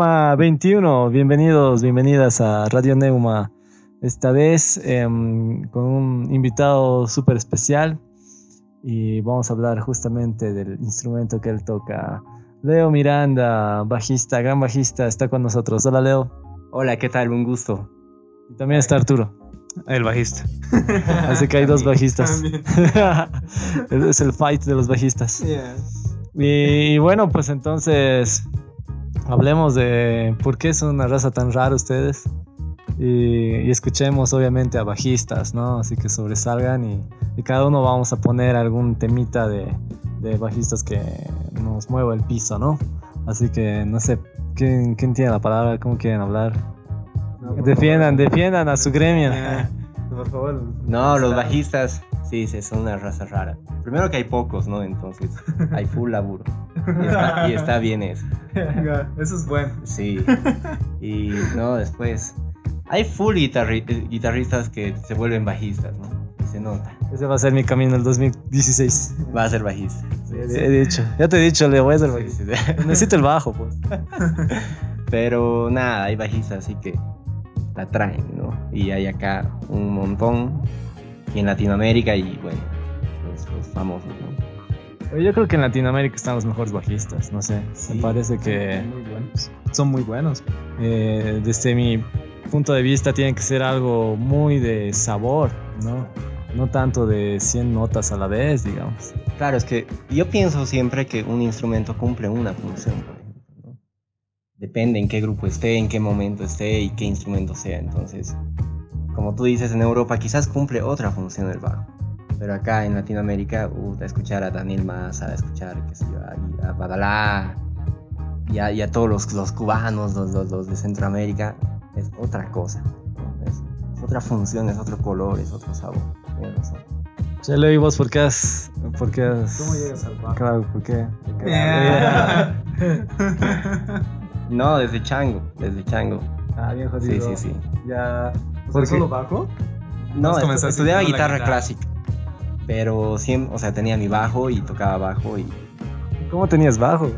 Programa 21, bienvenidos, bienvenidas a Radio Neuma. Esta vez em, con un invitado súper especial y vamos a hablar justamente del instrumento que él toca. Leo Miranda, bajista, gran bajista, está con nosotros. Hola Leo. Hola, ¿qué tal? Un gusto. Y también está Arturo. El bajista. Así que hay dos bajistas. es el fight de los bajistas. Y bueno, pues entonces hablemos de por qué son una raza tan rara ustedes. Y, escuchemos obviamente a bajistas, ¿no? Así que sobresalgan y, cada uno vamos a poner algún temita de, de, bajistas que nos mueva el piso, ¿no? Así que no sé, ¿quién, quién tiene la palabra? ¿Cómo quieren hablar? defiendan, defiendan a su gremio. por favor. No, los bajistas, sí, sí, son una raza rara. Primero que hay pocos, ¿no? Entonces, hay full laburo. Y está, bien eso. Eso es bueno. Sí. Y no, después. Hay full guitarristas que se vuelven bajistas, ¿no? se nota. Ese va a ser mi camino el 2016. Va a ser bajista. Sí, he dicho. Ya te he dicho, le voy a ser bajista. Necesito el bajo, pues. Pero nada, hay bajistas, así que la traen, ¿no? Y hay acá un montón y en Latinoamérica y bueno, los, famosos, ¿no? Yo creo que en Latinoamérica están los mejores bajistas, no sé, me parece que muy buenos. son muy buenos. Eh, desde mi punto de vista tienen que ser algo muy de sabor, ¿no? No tanto de 100 notas a la vez, digamos. Claro, es que yo pienso siempre que un instrumento cumple una función depende en qué grupo esté, en qué momento esté y qué instrumento sea. Entonces, como tú dices, en Europa quizás cumple otra función el bajo. Pero acá en Latinoamérica, uh, a escuchar a Daniel Massa, a escuchar a, Badalá y a, todos los, los cubanos, los, los, de Centroamérica, es otra cosa. Es, otra función, es otro color, es otro sabor. Ya le vos por qué has, por qué has... ¿Cómo llegas al bajo? Claro, ¿por qué? No, desde Chango, desde Chango. Ah, bien jodido. Sí, sí, sí. Ya. ¿Por solo bajo? No, estudiaba guitarra, clásica. Pero siempre, o sea, tenía mi bajo y tocaba bajo y. ¿Cómo tenías bajo?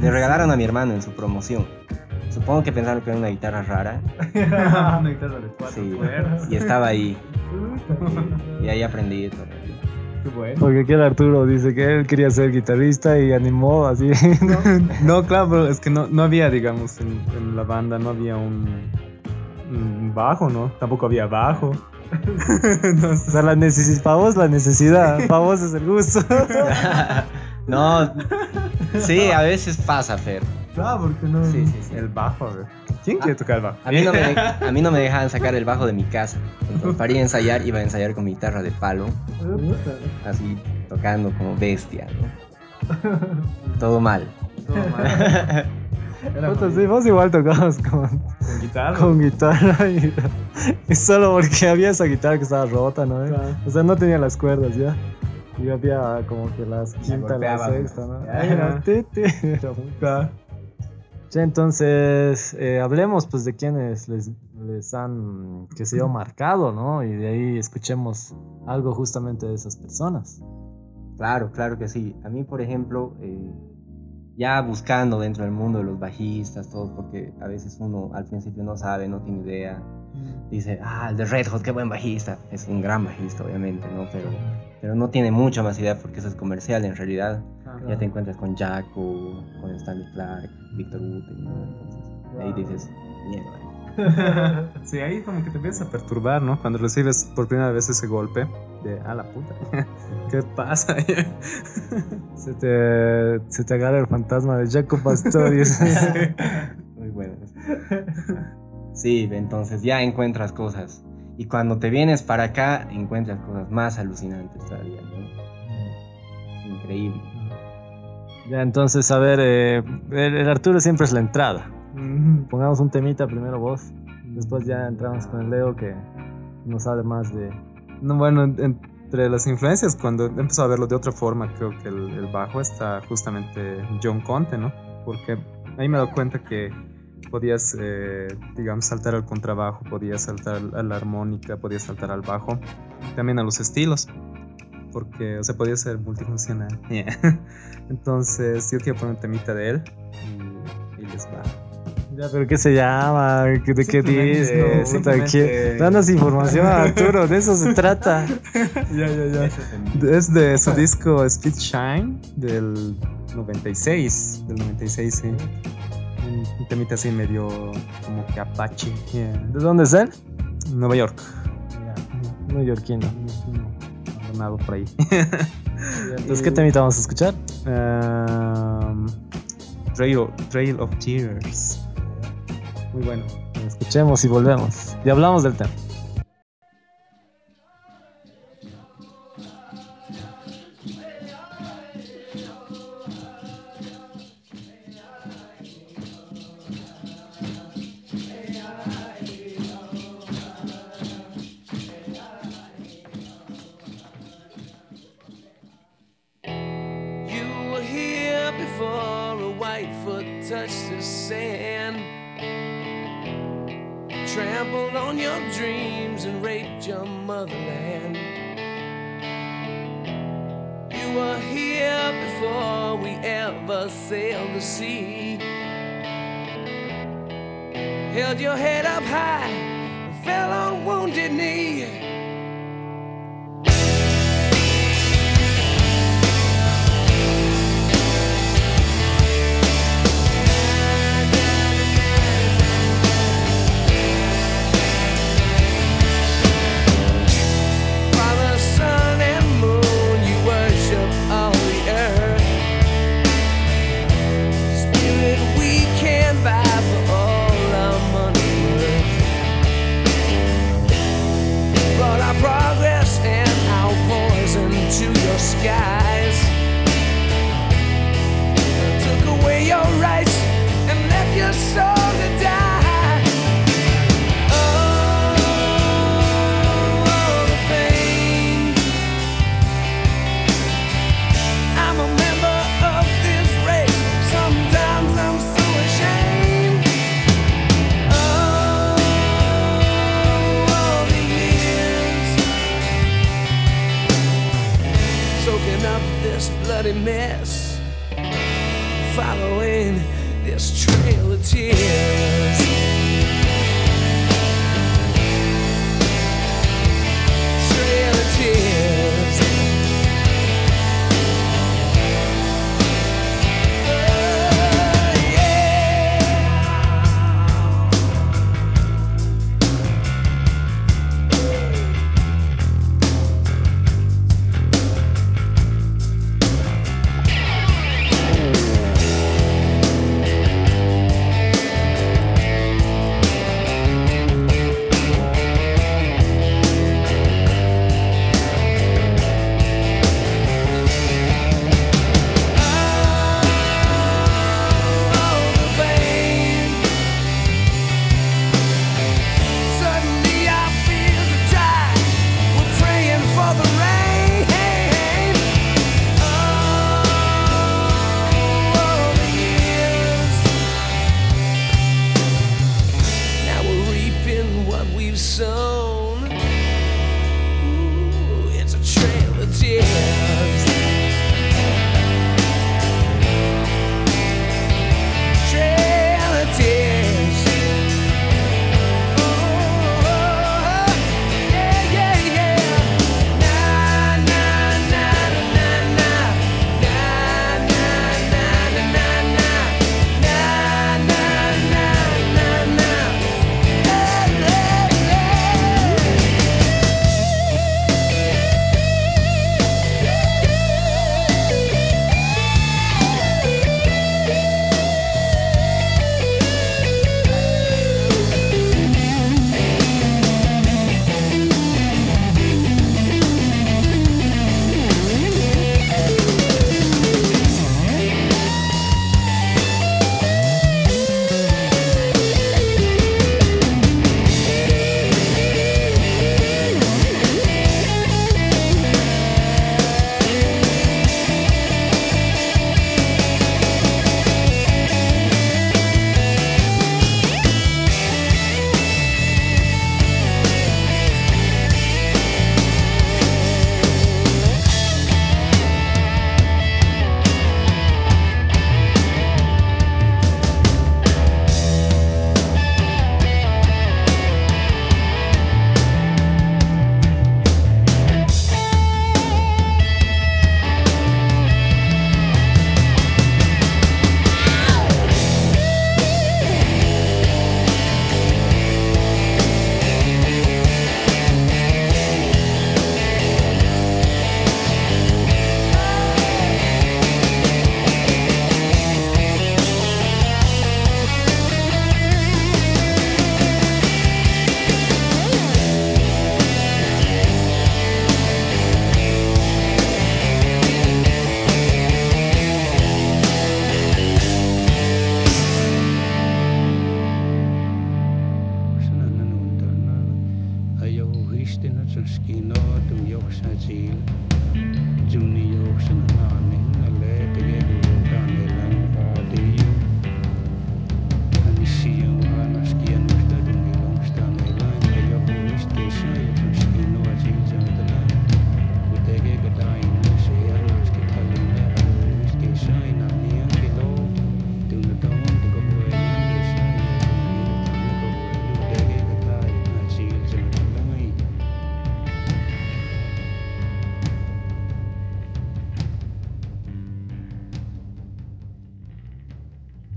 Le regalaron a mi hermano en su promoción. Supongo que pensaron que era una guitarra rara. una guitarra de cuatro sí. Y estaba ahí. y, ahí aprendí todo. Porque aquí el Arturo dice que él quería ser guitarrista y animó así. No, claro, pero es que no, no había, digamos, en, la banda no había un, bajo, ¿no? Tampoco había bajo. o sea, la necesidad, para vos la necesidad, para vos es el gusto. no, sí, a veces pasa, Fer. Claro, porque no. Sí, sí, sí. El bajo, a ver. ¿Quién quiere tocar el bajo? A mí, no me, a mí no me dejaban sacar el bajo de mi casa. Entonces, para ir a ensayar, iba a ensayar con mi guitarra de palo. Así, tocando como bestia, ¿no? Todo mal. Todo mal. Sí, vos igual tocabas con, con guitarra. Con guitarra y, solo porque había esa guitarra que estaba rota, ¿no? O sea, no tenía las cuerdas ya. Y había como que las quinta, la sexta, ¿no? era, era entonces eh, hablemos pues de quienes les, les han, que se yo, marcado, ¿no? Y de ahí escuchemos algo justamente de esas personas. Claro, claro que sí. A mí, por ejemplo, eh, ya buscando dentro del mundo de los bajistas, todo, porque a veces uno al principio no sabe, no tiene idea, dice, ah, el de Red Hot, qué buen bajista. Es un gran bajista, obviamente, ¿no? Pero, pero no tiene mucha más idea porque eso es comercial en realidad. Ya te encuentras con Jaco, con Stanley Clark, Victor Wooten, ¿no? Entonces, ahí dices, mierda. sí, ahí como que te empiezas a perturbar, ¿no? Cuando recibes por primera vez ese golpe de, ah, la puta, ¿qué pasa? se, te, se te agarra el fantasma de Jaco Pastorius. Muy bueno. Sí, entonces ya encuentras cosas. Y cuando te vienes para acá, encuentras cosas más alucinantes todavía, ¿no? Increíble. Ya, entonces, a ver, eh, el, Arturo siempre es la entrada. Pongamos un temita primero vos, después ya entramos con el Leo que nos sabe más de... No, bueno, entre las influencias, cuando empezó a verlo de otra forma, creo que el, bajo está justamente John Conte, ¿no? Porque ahí me he dado cuenta que podías, eh, digamos, saltar al contrabajo, podías saltar a la armónica, podías saltar al bajo, también a los estilos porque, o sea, podía ser multifuncional. Entonces, yo quiero poner un temita de él y, les va. Ya, pero ¿qué se llama? ¿De qué dice? Danos información a Arturo, de eso se trata. ya, ya, ya. Es de su disco Speed Shine del 96. Del 96, sí. Un temita así medio como que apache. ¿De dónde es él? Nueva York. Yeah. Neoyorquino. Abandonado por ahí. Entonces, ¿qué temita vamos a escuchar? Um, Trail, Trail of Tears. Muy bueno. Escuchemos y volvemos. Y hablamos del tema. your motherland. You were here before we ever sailed the sea. Held your head up high, and fell on wounded knee. this bloody mess, following this trail of tears.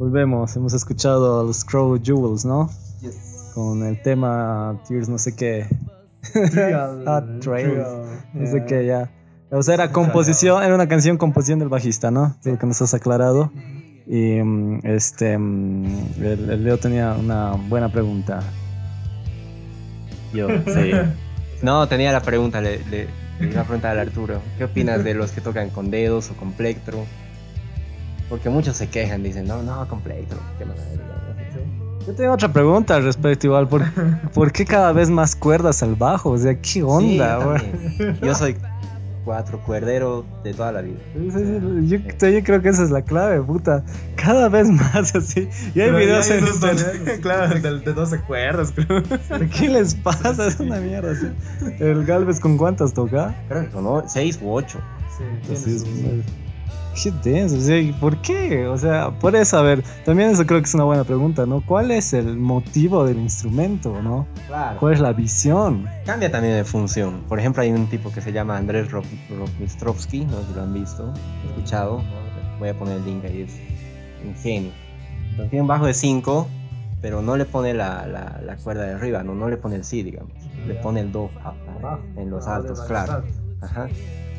Volvemos, hemos escuchado a los Crow Jewels, ¿no? Con el tema Tears, no sé qué. ah, Trails. No sé qué, ya. O sea, era composición, era una canción composición del bajista, ¿no? Lo que nos has aclarado. Y mm, este, mm, el, Leo tenía una buena pregunta. Yo, sí. No, tenía la pregunta, le, le, le iba a preguntar al Arturo. ¿Qué opinas de los que tocan con dedos o con plectro? Porque muchos se quejan, dicen, no, no, completo. Yo tengo otra pregunta al respecto, igual. ¿Por, ¿por qué cada vez más cuerdas al bajo? O sea, ¿qué onda? yo, soy cuatro cuerdero de toda la vida. Yo, yo, creo que esa es la clave, puta. Cada vez más así. Y hay videos en internet. claro, de, de 12 cuerdas, creo. ¿Qué les pasa? Es una mierda. ¿sí? ¿El Galvez con cuántas toca? Creo que con 6 u 8. Sí, sí Qué denso, o sea, ¿por qué? O sea, por saber, también eso creo que es una buena pregunta, ¿no? ¿Cuál es el motivo del instrumento, ¿no? Claro. ¿Cuál es la visión? Cambia también de función. Por ejemplo, hay un tipo que se llama Andrés Rokmistrovsky, no sé si lo han visto, escuchado. Voy a poner el link ahí, es un genio. Entonces, tiene un bajo de 5, pero no le pone la, la, cuerda de arriba, no, no le pone el si, digamos. Le pone el do en los altos, claro. Ajá.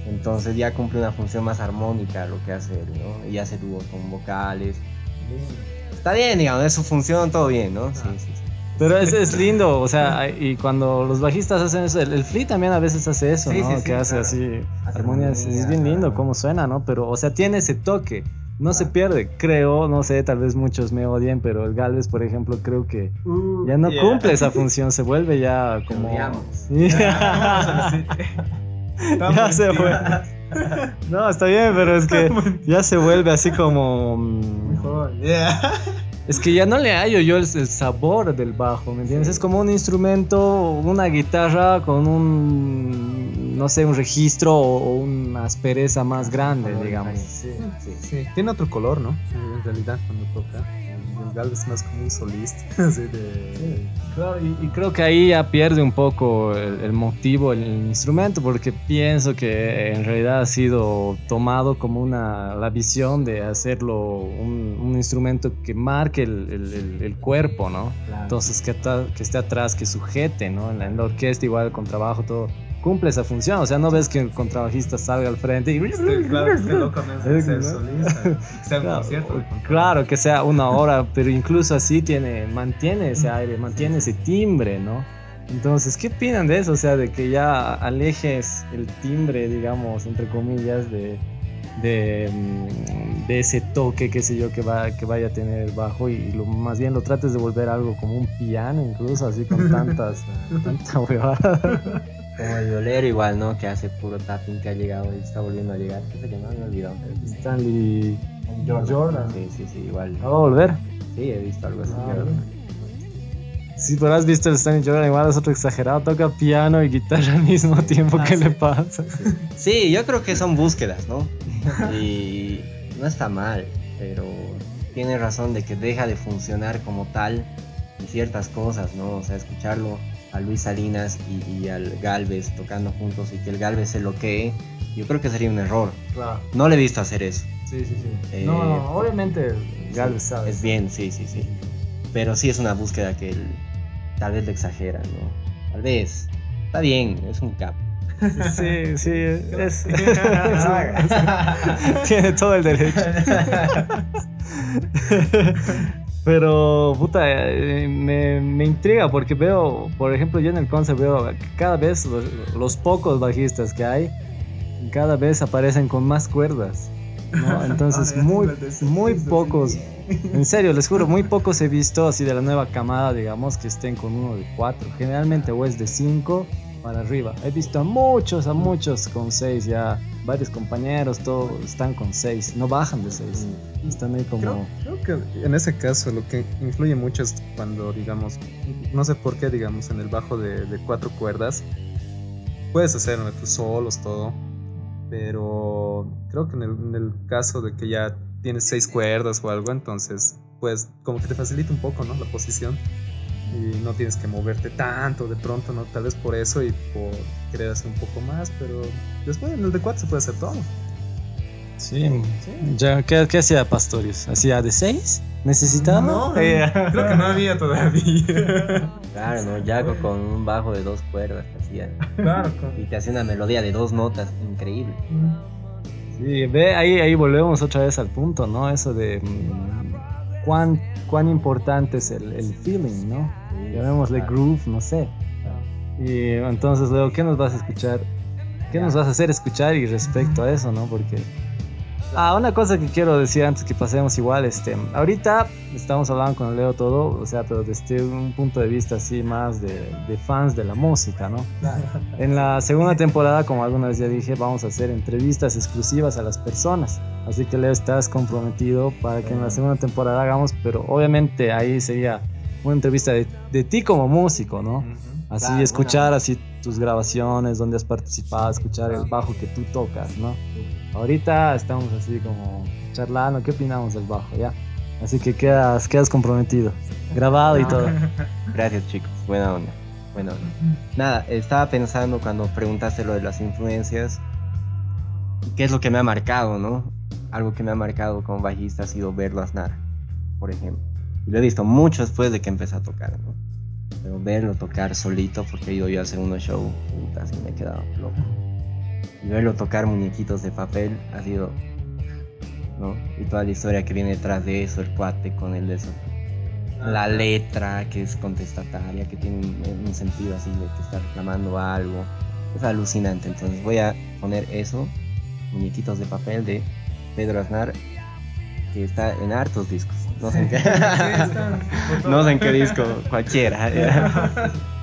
Entonces ya cumple una función más armónica lo que hace él, ¿no? Y hace dúos con vocales. Está bien, digamos, es su función, todo bien, ¿no? Sí, sí, sí. Pero es, es lindo, o sea, y cuando los bajistas hacen eso, el, el también a veces hace eso, ¿no? que hace así armonías, es bien lindo cómo suena, ¿no? Pero, o sea, tiene ese toque, no se pierde, creo, no sé, tal vez muchos me odien, pero el Galvez, por ejemplo, creo que uh, ya no cumple esa función, se vuelve ya como... ya se fue. No, está bien, pero es que ya se vuelve así como. Mm, Mejor, Es que ya no le hallo yo el, sabor del bajo, ¿me entiendes? Es como un instrumento, una guitarra con un, no sé, un registro o, una aspereza más grande, digamos. Sí, sí, sí. Tiene otro color, ¿no? En realidad, cuando toca es más como un solista. y, creo que ahí ya pierde un poco el, motivo, el, instrumento, porque pienso que en realidad ha sido tomado como una, la visión de hacerlo un, instrumento que marque el, cuerpo, ¿no? Entonces que, que esté atrás, que sujete, ¿no? En la, en la orquesta igual con trabajo, todo cumple esa función. O sea, no ves que el contrabajista salga al frente y. claro, que loco ser solista. Sea claro, claro, que sea una hora, pero incluso así tiene, mantiene ese aire, mantiene ese timbre, ¿no? Entonces, ¿qué opinan de eso? O sea, de que ya alejes el timbre, digamos, entre comillas, de, de, mm, de, ese toque, qué sé yo, que, va, que vaya a tener el bajo y lo, más bien lo trates de volver algo como un piano, incluso así con tantas, tanta huevada. Como el violero igual, ¿no? Que hace puro tapping que ha llegado y está volviendo a llegar. ¿Qué se llama? Me he olvidado. Stanley Jordan. Sí, sí, sí, igual. ¿Va a volver? Sí, he visto algo así. Ah, sí, pero has visto el Stanley Jordan, igual es otro exagerado, toca piano y guitarra al mismo tiempo. Ah, ¿Qué le pasa? Sí, yo creo que son búsquedas, ¿no? Y no está mal, pero tiene razón de que deja de funcionar como tal y ciertas cosas, ¿no? O sea, escucharlo a Luis Salinas y, al Galvez tocando juntos y que el Galvez se loquee, yo creo que sería un error. No le he visto hacer eso. Sí, sí, sí. Eh, no, obviamente Galvez sabe. Es bien, sí, sí, sí. Pero sí es una búsqueda que él tal vez le exagera, ¿no? Tal vez. Está bien, es un cap. Sí, sí, es, tiene todo el derecho. Pero, puta, eh, me, me, intriga porque veo, por ejemplo, yo en el concert veo cada vez los, pocos bajistas que hay, cada vez aparecen con más cuerdas. ¿no? Entonces, muy, muy pocos, en serio, les juro, muy pocos he visto así de la nueva camada, digamos, que estén con uno de cuatro. Generalmente o es de cinco para arriba. He visto a muchos, a muchos con 6 ya. Varios compañeros, todos están con 6, no bajan de 6. Mm. Están ahí como... Creo, que en ese caso lo que influye mucho es cuando, digamos, no sé por qué, digamos, en el bajo de, de cuatro cuerdas, puedes hacer tus solos, todo, pero creo que en el, en el caso de que ya tienes seis cuerdas o algo, entonces pues como que te facilita un poco, ¿no? La posición y no tienes que moverte tanto de pronto, ¿no? Tal vez por eso y por querer hacer un poco más, pero después en el de 4 se puede hacer todo. Sí, Ya, ¿qué, ¿qué, hacía Pastorius? ¿Hacía de 6? ¿Necesitaba? No, creo que no había todavía. Claro, ¿no? Yago con un bajo de dos cuerdas hacía. Claro, Y te hacía una melodía de dos notas, increíble. Sí, ve, ahí, ahí volvemos otra vez al punto, ¿no? Eso de cuán, cuán importante es el, el feeling, ¿no? llamémosle groove, no sé. Y entonces luego, ¿qué nos vas a escuchar? ¿Qué nos vas a hacer escuchar y respecto a eso, no? Porque Ah, una cosa que quiero decir antes que pasemos igual, este, ahorita estamos hablando con Leo todo, o sea, pero desde un punto de vista así más de, de fans de la música, ¿no? En la segunda temporada, como alguna vez ya dije, vamos a hacer entrevistas exclusivas a las personas, así que Leo estás comprometido para que en la segunda temporada hagamos, pero obviamente ahí sería una entrevista de, de ti como músico, ¿no? Así escuchar así tus grabaciones, donde has participado, escuchar el bajo que tú tocas, ¿no? Ahorita estamos así como charlando, ¿qué opinamos del bajo, ya? Así que quedas, quedas comprometido, grabado y todo. Gracias chicos, buena onda, buena onda. Nada, estaba pensando cuando preguntaste lo de las influencias, ¿qué es lo que me ha marcado, no? Algo que me ha marcado como bajista ha sido verlo Aznar, por ejemplo. Y lo he visto mucho después de que empecé a tocar, ¿no? Pero verlo tocar solito, porque yo iba a hacer unos shows y me he quedado loco. Y verlo tocar muñequitos de papel ha sido. ¿no? Y toda la historia que viene detrás de eso, el cuate con el de eso. La letra que es contestataria, que tiene un, sentido así de que está reclamando algo. Es alucinante. Entonces voy a poner eso, muñequitos de papel de Pedro Aznar, que está en hartos discos. No sé en qué, no sé en qué disco, cualquiera.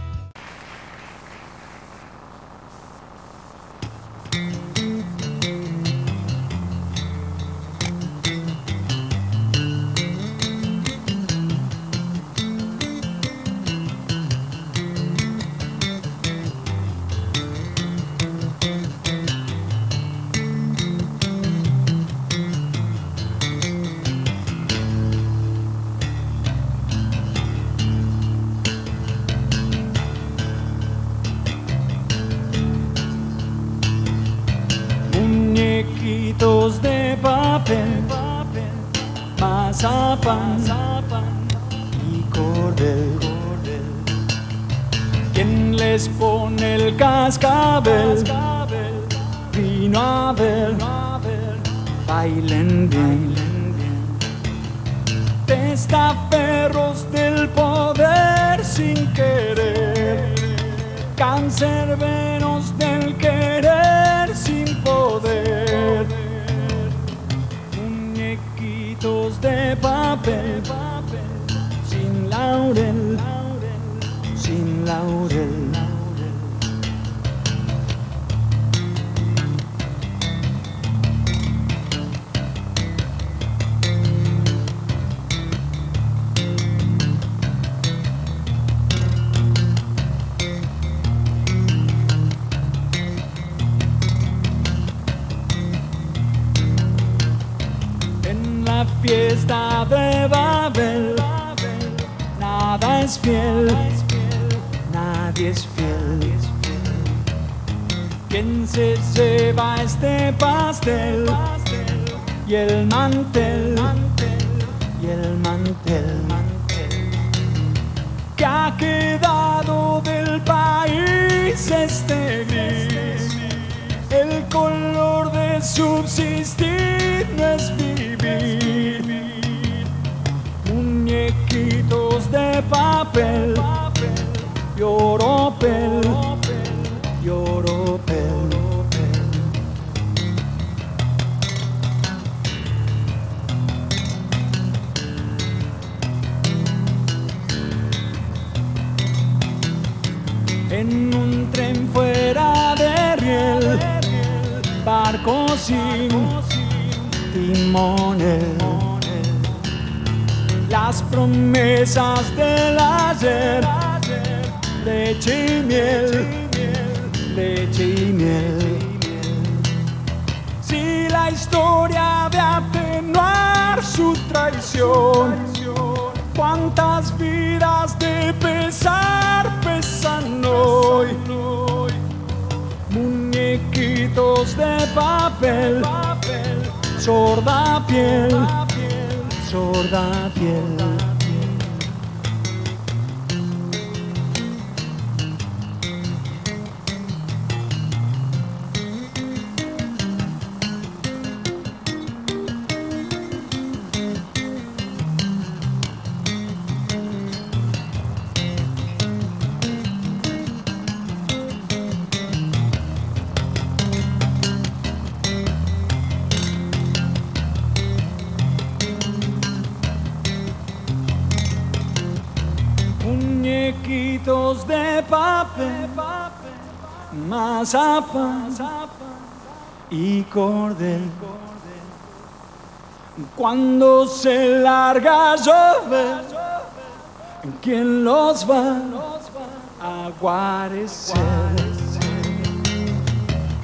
pan y cordel. ¿Quién les pone el cascabel? Vino a ver, bailen bien. Testaferros del poder sin querer, cancerbero. baby. nada es fiel, nadie es fiel. ¿Quién se lleva este pastel? Y el mantel, y el mantel, mantel. ¿Qué ha quedado del país este gris? El color de subsistir no es vivir muñequitos de papel, lloropel, lloropel. En un tren fuera de riel, barco sin timonel. Las promesas del ayer, leche y miel, leche y miel. Si la historia de atenuar su traición, cuántas vidas de pesar pesan hoy. Muñequitos de papel, sorda piel, sorda piel. Mazapán y cordel. Cuando se larga llover, ¿quién los va a guarecer?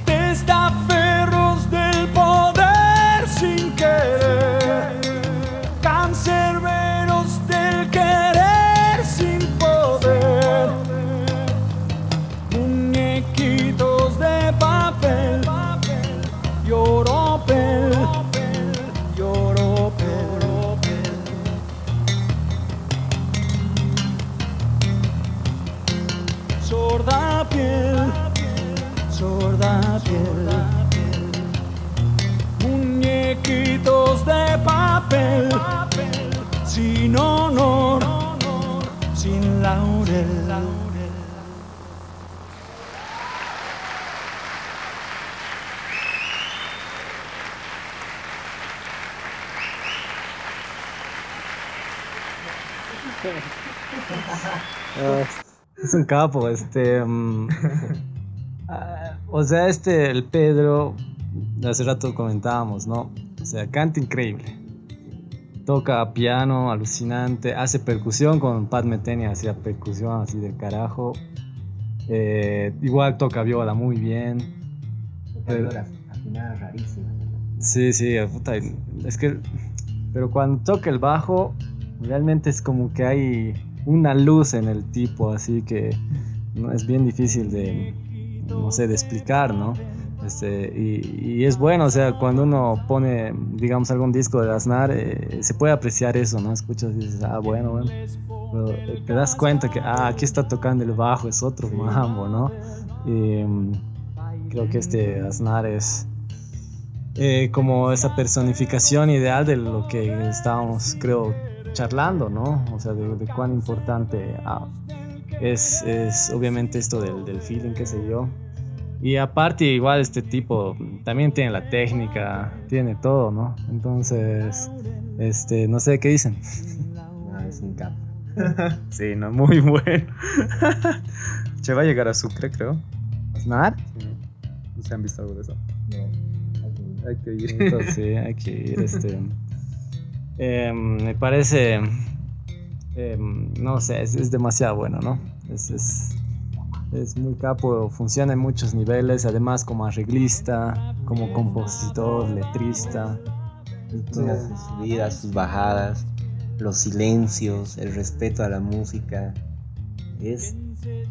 Testaferros es un capo, este. Um, Ah, o sea, este, el Pedro, hace rato comentábamos, ¿no? O sea, canta increíble. Toca piano, alucinante, hace percusión con Pat Metenia, hacía percusión así de carajo. Eh, igual toca viola muy bien. Pero, rarísima. Sí, sí, puta, es que, pero cuando toca el bajo, realmente es como que hay una luz en el tipo, así que no, es bien difícil de, no sé, de explicar, ¿no? Este, y, es bueno, o sea, cuando uno pone, digamos, algún disco de Aznar, eh, se puede apreciar eso, ¿no? Escuchas y dices, ah, bueno, bueno. Eh, te das cuenta que, ah, aquí está tocando el bajo, es otro mambo, ¿no? Mm, creo que este Aznar es eh, como esa personificación ideal de lo que estábamos, creo, charlando, ¿no? O sea, de, cuán importante ah, es, es obviamente esto del, del feeling, qué sé yo. Y aparte, igual este tipo también tiene la técnica, tiene todo, ¿no? Entonces, este, no sé qué dicen. No, es un capo. sí, no, muy bueno. Se va a llegar a Sucre, creo. ¿Snar? Sí. ¿No se han visto algo de eso? No. Hay que ir. Entonces, sí, hay que ir. Este, em, me parece Em, no sé, es, demasiado bueno, ¿no? Es, es, muy capo, funciona en muchos niveles, además como arreglista, como compositor, letrista. Tiene sus subidas, sus bajadas, los silencios, el respeto a la música. Es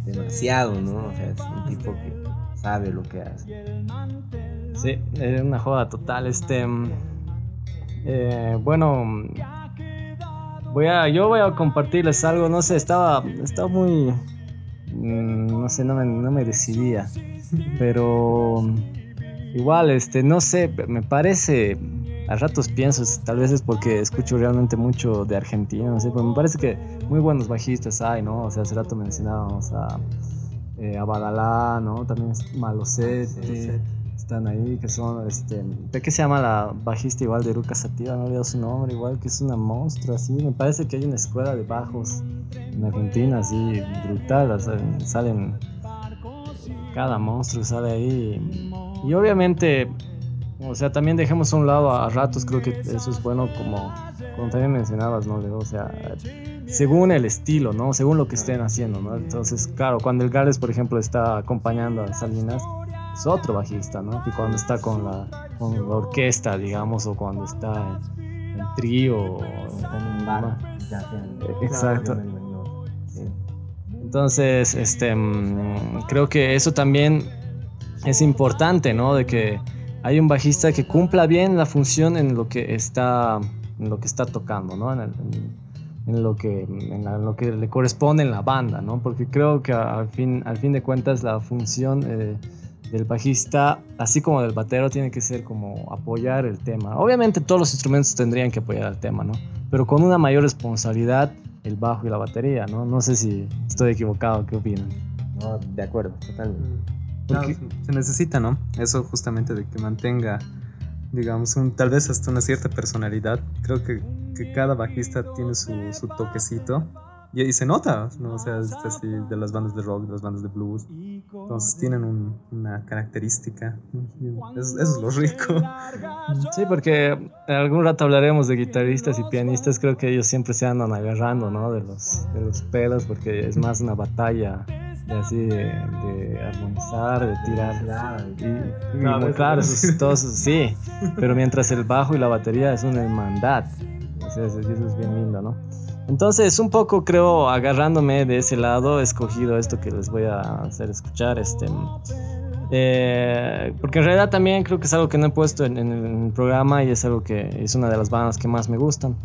demasiado, ¿no? O sea, es un tipo que sabe lo que hace. Sí, es una joda total. Este, eh, bueno, Voy a, yo voy a compartirles algo, no sé, estaba, estaba muy, mm, no sé, no me, no me decidía, pero igual, este, no sé, me parece, a ratos pienso, tal vez es porque escucho realmente mucho de Argentina, no sé, pero me parece que muy buenos bajistas hay, ¿no? O sea, hace rato mencionábamos a, eh, a Badalá, ¿no? También Malocete están ahí, que son, este, ¿de qué se llama la bajista igual de Eruca Sativa? No olvidado su nombre, igual que es una monstruo, así, me parece que hay una escuela de bajos en Argentina, así, brutal, salen cada monstruo sale ahí. Y, obviamente, o sea, también dejemos a un lado a, ratos, creo que eso es bueno como, como también mencionabas, ¿no? O sea, según el estilo, ¿no? Según lo que estén haciendo, ¿no? Entonces, claro, cuando el Gales, por ejemplo, está acompañando a Salinas, es otro bajista, ¿no? Y cuando está con la, con la orquesta, digamos, o cuando está en, trío o en un bar. Exacto. Entonces, este, mm, creo que eso también es importante, ¿no? De que hay un bajista que cumpla bien la función en lo que está, en lo que está tocando, ¿no? En, en, lo que, en, lo que le corresponde en la banda, ¿no? Porque creo que al fin, al fin de cuentas la función eh, del bajista, así como del batero, tiene que ser como apoyar el tema. Obviamente todos los instrumentos tendrían que apoyar el tema, ¿no? Pero con una mayor responsabilidad el bajo y la batería, ¿no? No sé si estoy equivocado, ¿qué opinan? No, de acuerdo, totalmente. Porque se necesita, ¿no? Eso justamente de que mantenga, digamos, un, tal vez hasta una cierta personalidad. Creo que, que cada bajista tiene su, su toquecito y, se nota, ¿no? O sea, es así de las bandas de rock, de las bandas de blues. Entonces tienen un, una característica. Eso, es lo rico. Sí, porque en algún rato hablaremos de guitarristas y pianistas. Creo que ellos siempre se andan agarrando, ¿no? De los, de los pelos, porque es más una batalla de así de, armonizar, de tirar. Y, claro, todos, sí, pero mientras el bajo y la batería es una hermandad. eso es bien lindo, ¿no? Entonces, un poco creo, agarrándome de ese lado, he escogido esto que les voy a hacer escuchar. Este, eh, porque en realidad también creo que es algo que no he puesto en, el programa y es algo que es una de las bandas que más me gustan.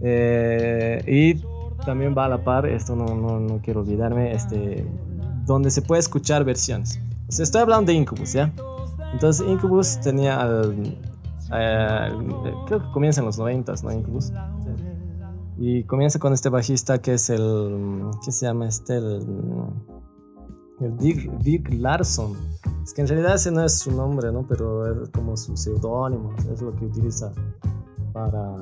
Eh, y también va a la par, esto no, no, no, quiero olvidarme, este, donde se puede escuchar versiones. Estoy hablando de Incubus, ¿ya? Entonces, Incubus tenía. Eh, creo que comienza en los 90, ¿no? Incubus. Y comienza con este bajista que es el. ¿Qué se llama este? El, el Dirk, Larson. Es que en realidad ese no es su nombre, ¿no? Pero es como su seudónimo. Es lo que utiliza para,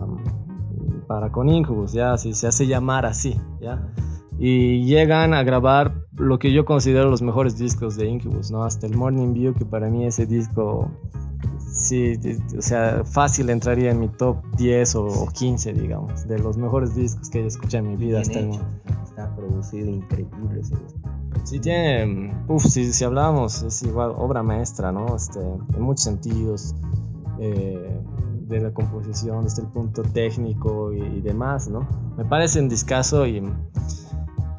para con Incubus, ya, si se hace llamar así, ya. Y llegan a grabar lo que yo considero los mejores discos de Incubus, ¿no? Hasta el Morning View, que para mí ese disco sí, o sea, fácil entraría en mi top 10 o, 15, digamos, de los mejores discos que he escuchado en mi vida hasta el Está producido increíble ese disco. Sí, tiene, uff, si, si hablamos, es igual obra maestra, ¿no? Este, en muchos sentidos, eh, de la composición, desde el punto técnico y, demás, ¿no? Me parece un discazo y,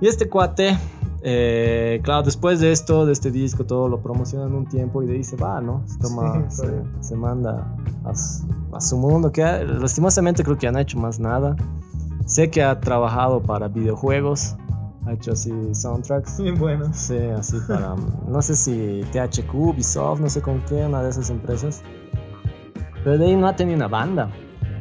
y este cuate eh, claro, después de esto, de este disco, todo lo promocionan un tiempo y de ahí se va, ¿no? Se, toma, se, manda a, su mundo, que lastimosamente creo que ya no ha hecho más nada. Sé que ha trabajado para videojuegos, ha hecho así soundtracks. Bien bueno. Sí, así para, no sé si THQ, Ubisoft, no sé con qué, una de esas empresas. Pero de ahí no ha tenido una banda.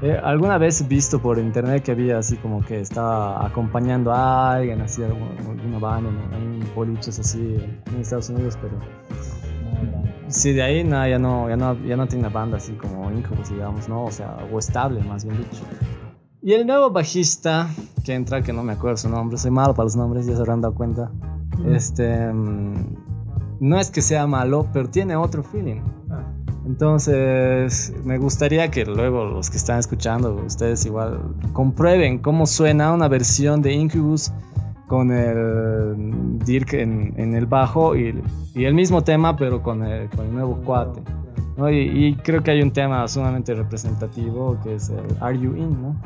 Eh, alguna vez visto por internet que había así como que estaba acompañando a alguien, así una banda, en boliches así en Estados Unidos, pero sí, de ahí nada, ya no, ya no, ya no tiene una banda así como Incubus, digamos, ¿no? O sea, o estable, más bien dicho. Y el nuevo bajista que entra, que no me acuerdo su nombre, soy malo para los nombres, ya se habrán dado cuenta. Este, mm, no es que sea malo, pero tiene otro feeling. Entonces, me gustaría que luego los que están escuchando, ustedes igual comprueben cómo suena una versión de Incubus con el Dirk en, el bajo y, el mismo tema, pero con el, nuevo cuate. Y, y, creo que hay un tema sumamente representativo que es el Are You In, ¿no?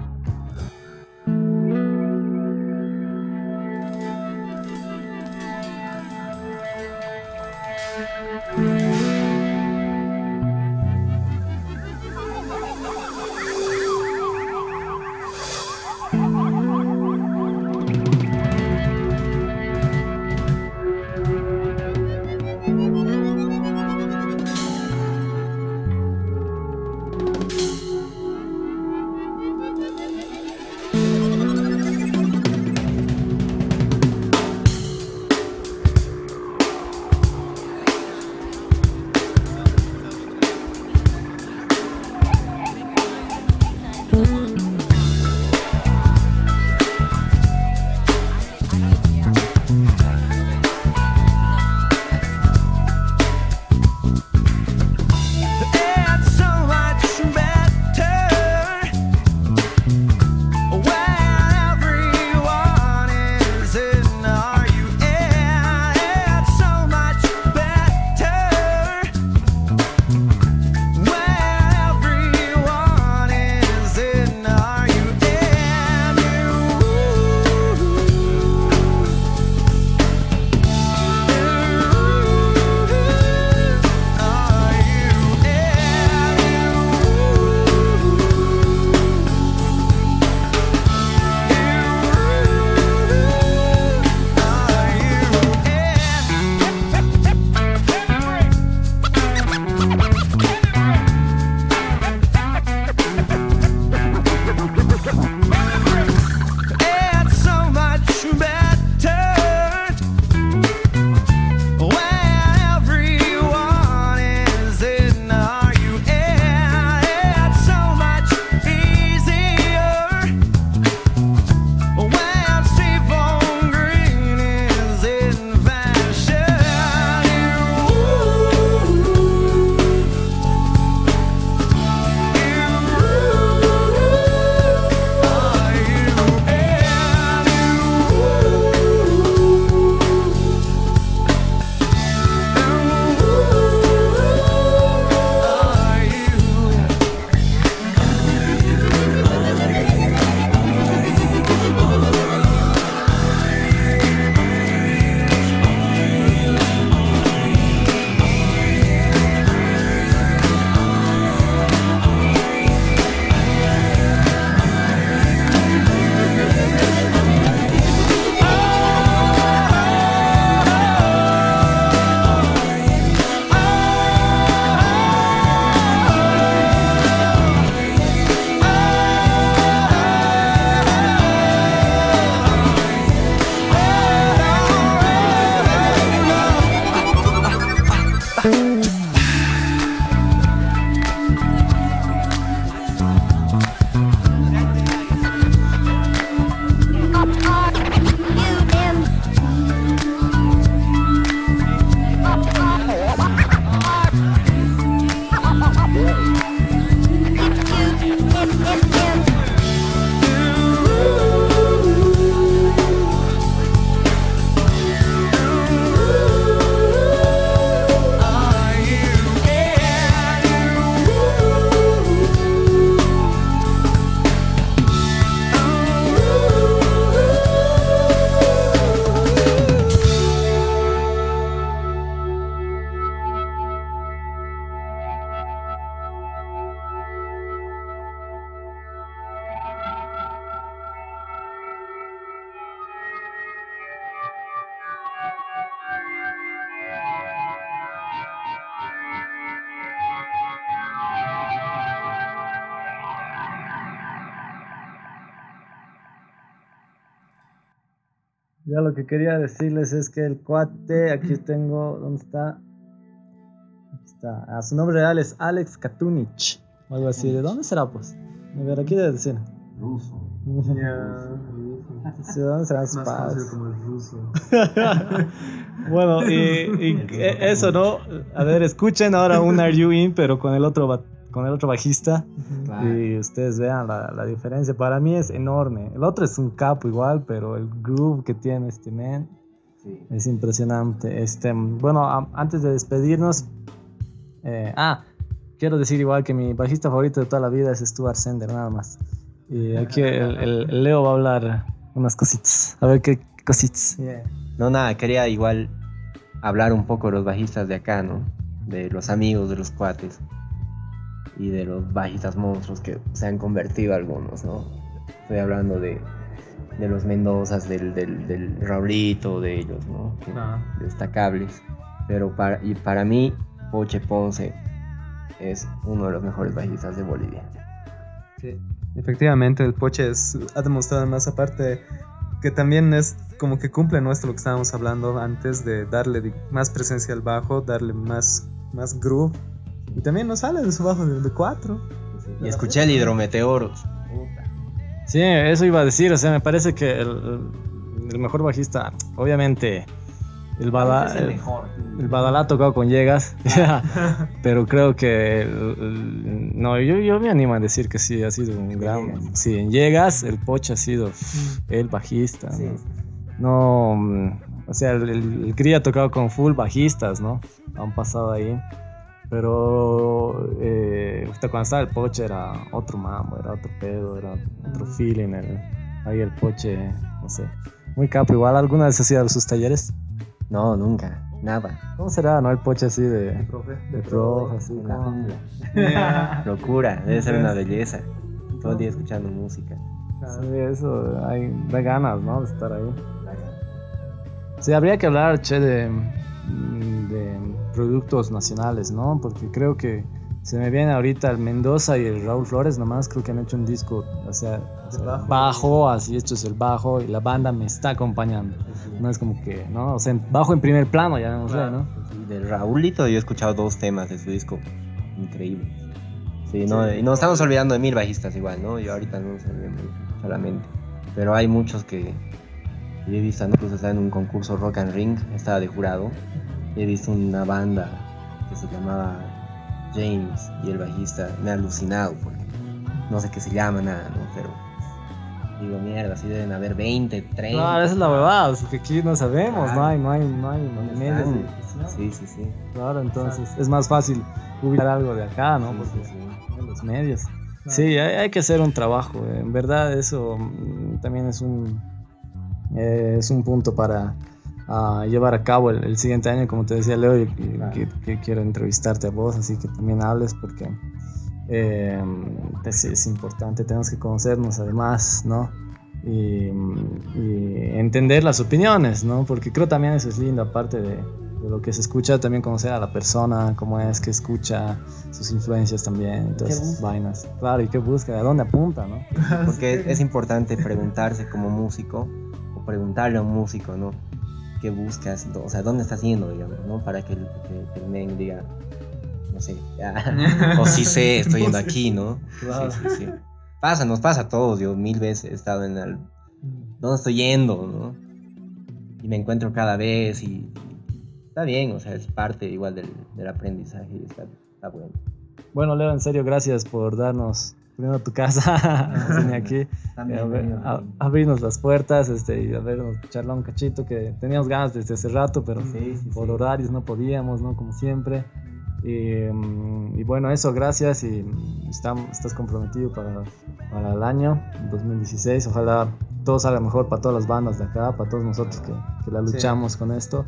Ya lo que quería decirles es que el cuate, aquí tengo, ¿dónde está? Aquí está. Ah, su nombre real es Alex Katunich. O algo así. ¿De dónde será, pues? A ver, aquí debe decir. Ruso. Sí, ¿Dónde será su Más padre? conocido como el ruso. bueno, y, y eso, ¿no? A ver, escuchen ahora un Are You In, pero con el otro, con el otro bajista. Y ustedes vean la, la diferencia. Para mí es enorme. El otro es un capo igual, pero el groove que tiene este man Sí. es impresionante. Este, bueno, a- antes de despedirnos, eh, ah, quiero decir igual que mi bajista favorito de toda la vida es Stuart Sender, nada más. Y aquí el, el- el Leo va a hablar unas cositas. A ver qué cositas. No, nada, quería igual hablar un poco de los bajistas de acá, ¿no? De los amigos, de los cuates. Y de los bajistas monstruos que se han convertido algunos, ¿no? Estoy hablando de, de los Mendozas, del, del, del Raulito, de ellos, ¿no? Que- Ah. Destacables. Pero para, y para mí, Poche Ponce es uno de los mejores bajistas de Bolivia. Sí. Efectivamente, el Poche es- ha demostrado más aparte que también es como que cumple nuestro lo que estábamos hablando antes de darle más presencia al bajo, darle más, más groove. Y también no sale de su bajo de, de cuatro. Y escuché el Hidrometeoros. Sí, eso iba a decir. O sea, me parece que el, mejor bajista, obviamente, el Bada, el, el Badalá ha tocado con Llegas, pero creo que el- el- no, yo, yo me animo a decir que sí ha sido un gran, sí, en Llegas el Pocha ha sido el bajista, Sí. ¿no? No, mm, o sea, el, el, el Cri ha tocado con full bajistas, ¿no? Han pasado ahí. Pero eh, cuando estaba el Poche era otro mambo, era otro pedo, era otro feeling. el- ahí el Poche, no sé. Muy capo, igual alguna vez hacía sus talleres. No, nunca. Nada. ¿Cómo será, no? El Poche así de, Profe. de prof, así. Jungla. Locura, debe ser una belleza. Todo el día escuchando música. Sí, eso, hay, da ganas, ¿no? De estar ahí. Sí, habría que hablar, che, de, mm, de productos nacionales, ¿no? Porque creo que se me viene ahorita el Mendoza y el Raúl Flores, nomás creo que han hecho un disco, o sea, o sea, bajo. bajo, así esto es el bajo y la banda me está acompañando. No es como que, ¿no? O sea, bajo en primer plano, ya no sé, ¿no? Y del Raulito yo he escuchado dos temas de su disco. Increíble. Sí, no, y no estamos olvidando de mil bajistas igual, ¿no? Yo ahorita no se me viene solamente. Pero hay muchos que yo he visto, ¿no? Incluso estaba en un concurso Rock and Ring, estaba de jurado. Y he visto una banda que se llamaba James y el bajista me ha alucinado porque no sé qué se llama nada, ¿no? Pero digo, mierda, así deben haber 20, 30. Claro, esa es la verdad, es que aquí no sabemos, no Claro. hay, no hay, no hay medios de Están. difusión. Sí, sí, sí. Claro, entonces es más fácil ubicar algo de acá, ¿no? Sí, Porque sí, sí. en los medios. Sí, hay, hay que hacer un trabajo. En verdad, eso mm, también es un eh, es un punto para ah, llevar a cabo el, el siguiente año, como te decía Leo, y, y que, que quiero entrevistarte a vos, así que también hables porque eh, es, es importante, tenemos que conocernos además, ¿no? Y, y entender las opiniones, ¿no? Porque creo también eso es lindo, aparte de, de lo que se escucha, también conocer a la persona, cómo es que escucha, sus influencias también, todas esas vainas. Claro, y qué busca, a dónde apunta, ¿no? Porque es importante preguntarse como músico, preguntarle a un músico, ¿no? ¿Qué buscas? O sea, ¿dónde estás yendo, digamos, ¿no? Para que el, que- que el men diga, no sé, ya, o sí sé, estoy yendo aquí, ¿no? Claro. Sí, sí, sí. Pasa, nos pasa a todos, yo mil veces he estado en el... ¿Dónde estoy yendo, no? Y me encuentro cada vez y... Está bien, o sea, es parte igual del, del aprendizaje y está, está bueno. Bueno, Leo, en serio, gracias por darnos primero tu casa, aquí, eh, a ver- a- abrirnos las puertas este, y a vernos charlar un cachito que teníamos ganas desde hace rato, pero Sí, sí, por sí. horarios no podíamos, ¿no? Como siempre. Y, mm, y bueno, eso, gracias y estam- estás comprometido para, para el año 2016. Ojalá todo salga mejor para todas las bandas de acá, para todos nosotros que, que la luchamos con esto.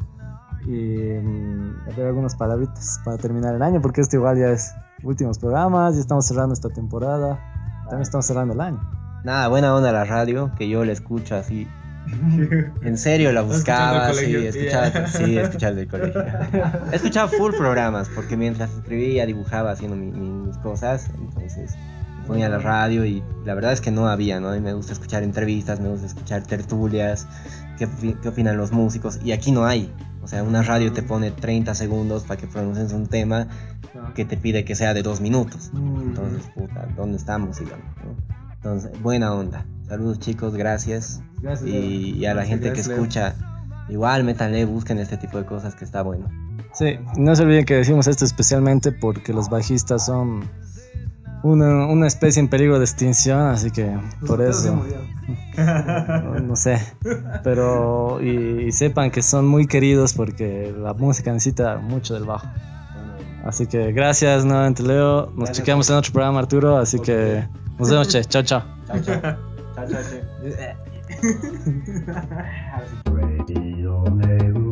Y mm, a ver algunas palabritas para terminar el año, porque esto igual ya es últimos programas, ya estamos cerrando esta temporada, también estamos cerrando el año. Nada, buena onda la radio, que yo la escucho así. En serio la buscaba, sí, escuchaba, sí, escuchar del colegio. He escuchado full programas, porque mientras escribía, dibujaba haciendo mi- mi- mis cosas, entonces ponía la radio y la verdad es que no había, ¿no? Y me gusta escuchar entrevistas, me gusta escuchar tertulias, qué, qué opinan los músicos. Y aquí no hay. O sea, una radio te pone 30 segundos para que pronuncies un tema que te pide que sea de dos minutos. Entonces, puta, ¿dónde estamos, digamos? Entonces, buena onda. Saludos chicos, gracias. y, a la gente que escucha, igual métanle, busquen este tipo de cosas que está bueno. Sí, no se olviden que decimos esto especialmente porque los bajistas son una, una especie en peligro de extinción, así que por eso. No, sé, pero y, sepan que son muy queridos porque la música necesita mucho del bajo. Así que gracias nuevamente Leo, nos chequeamos en otro programa Arturo, así que nos vemos, che, chao, chao. Chao, chao. chao, chao,